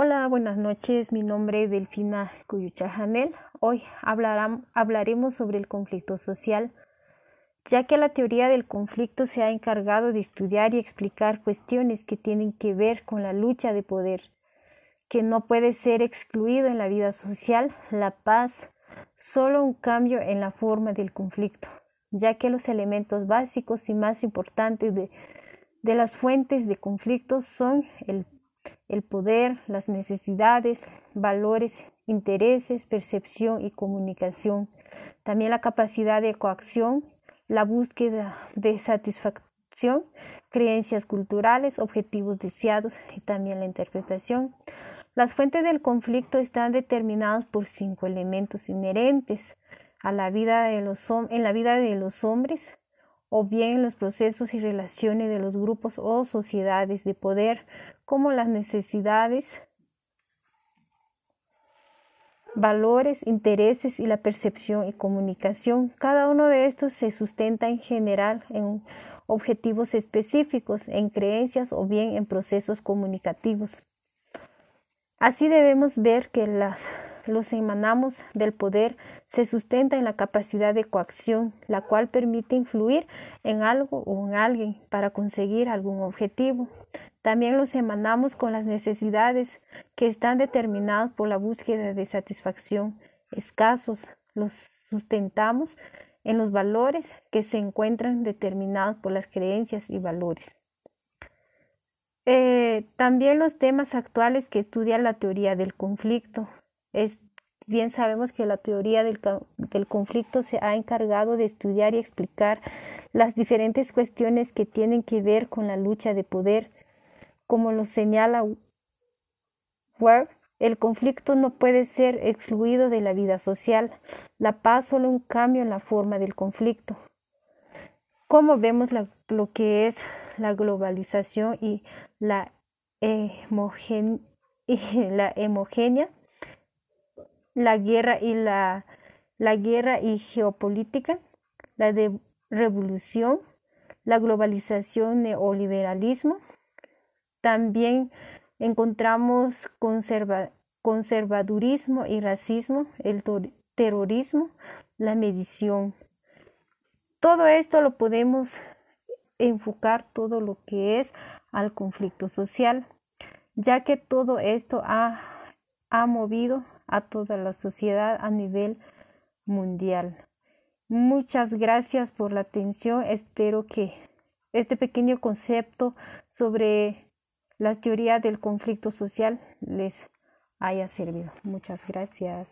Hola, buenas noches. Mi nombre es Delfina Cuyucha Janel. Hoy hablaremos sobre el conflicto social, ya que la teoría del conflicto se ha encargado de estudiar y explicar cuestiones que tienen que ver con la lucha de poder, que no puede ser excluido en la vida social, la paz, solo un cambio en la forma del conflicto, ya que los elementos básicos y más importantes de, de las fuentes de conflictos son el el poder, las necesidades, valores, intereses, percepción y comunicación. También la capacidad de coacción, la búsqueda de satisfacción, creencias culturales, objetivos deseados y también la interpretación. Las fuentes del conflicto están determinadas por cinco elementos inherentes a la vida de los, en la vida de los hombres o bien en los procesos y relaciones de los grupos o sociedades de poder como las necesidades, valores, intereses y la percepción y comunicación. Cada uno de estos se sustenta en general en objetivos específicos, en creencias o bien en procesos comunicativos. Así debemos ver que las, los emanamos del poder se sustenta en la capacidad de coacción, la cual permite influir en algo o en alguien para conseguir algún objetivo. También los emanamos con las necesidades que están determinadas por la búsqueda de satisfacción escasos. Los sustentamos en los valores que se encuentran determinados por las creencias y valores. Eh, también los temas actuales que estudia la teoría del conflicto. Es, bien sabemos que la teoría del, del conflicto se ha encargado de estudiar y explicar las diferentes cuestiones que tienen que ver con la lucha de poder como lo señala Ware, el conflicto no puede ser excluido de la vida social. La paz solo un cambio en la forma del conflicto. Como vemos lo que es la globalización y la, la hemogenia, la guerra y la, la guerra y geopolítica, la de revolución, la globalización, neoliberalismo, también encontramos conservadurismo y racismo, el terrorismo, la medición. Todo esto lo podemos enfocar todo lo que es al conflicto social, ya que todo esto ha, ha movido a toda la sociedad a nivel mundial. Muchas gracias por la atención. Espero que este pequeño concepto sobre la teoría del conflicto social les haya servido. Muchas gracias.